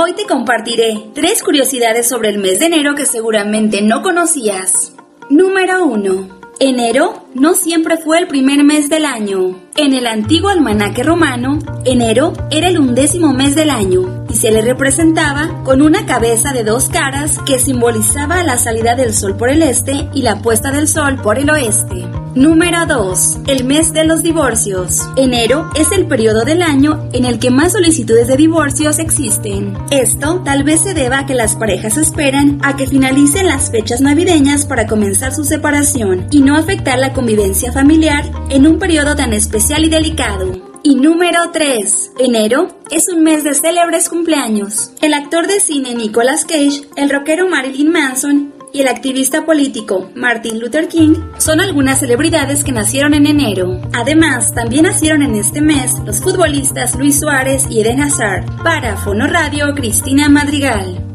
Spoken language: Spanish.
Hoy te compartiré tres curiosidades sobre el mes de enero que seguramente no conocías. Número 1. Enero no siempre fue el primer mes del año. En el antiguo almanaque romano, enero era el undécimo mes del año y se le representaba con una cabeza de dos caras que simbolizaba la salida del sol por el este y la puesta del sol por el oeste. Número 2. El mes de los divorcios. Enero es el periodo del año en el que más solicitudes de divorcios existen. Esto tal vez se deba a que las parejas esperan a que finalicen las fechas navideñas para comenzar su separación y no afectar la convivencia familiar en un periodo tan especial y delicado. Y número 3. Enero es un mes de célebres cumpleaños. El actor de cine Nicolas Cage, el rockero Marilyn Manson y el activista político Martin Luther King son algunas celebridades que nacieron en enero. Además, también nacieron en este mes los futbolistas Luis Suárez y Eden Hazard. Para Fono Radio, Cristina Madrigal.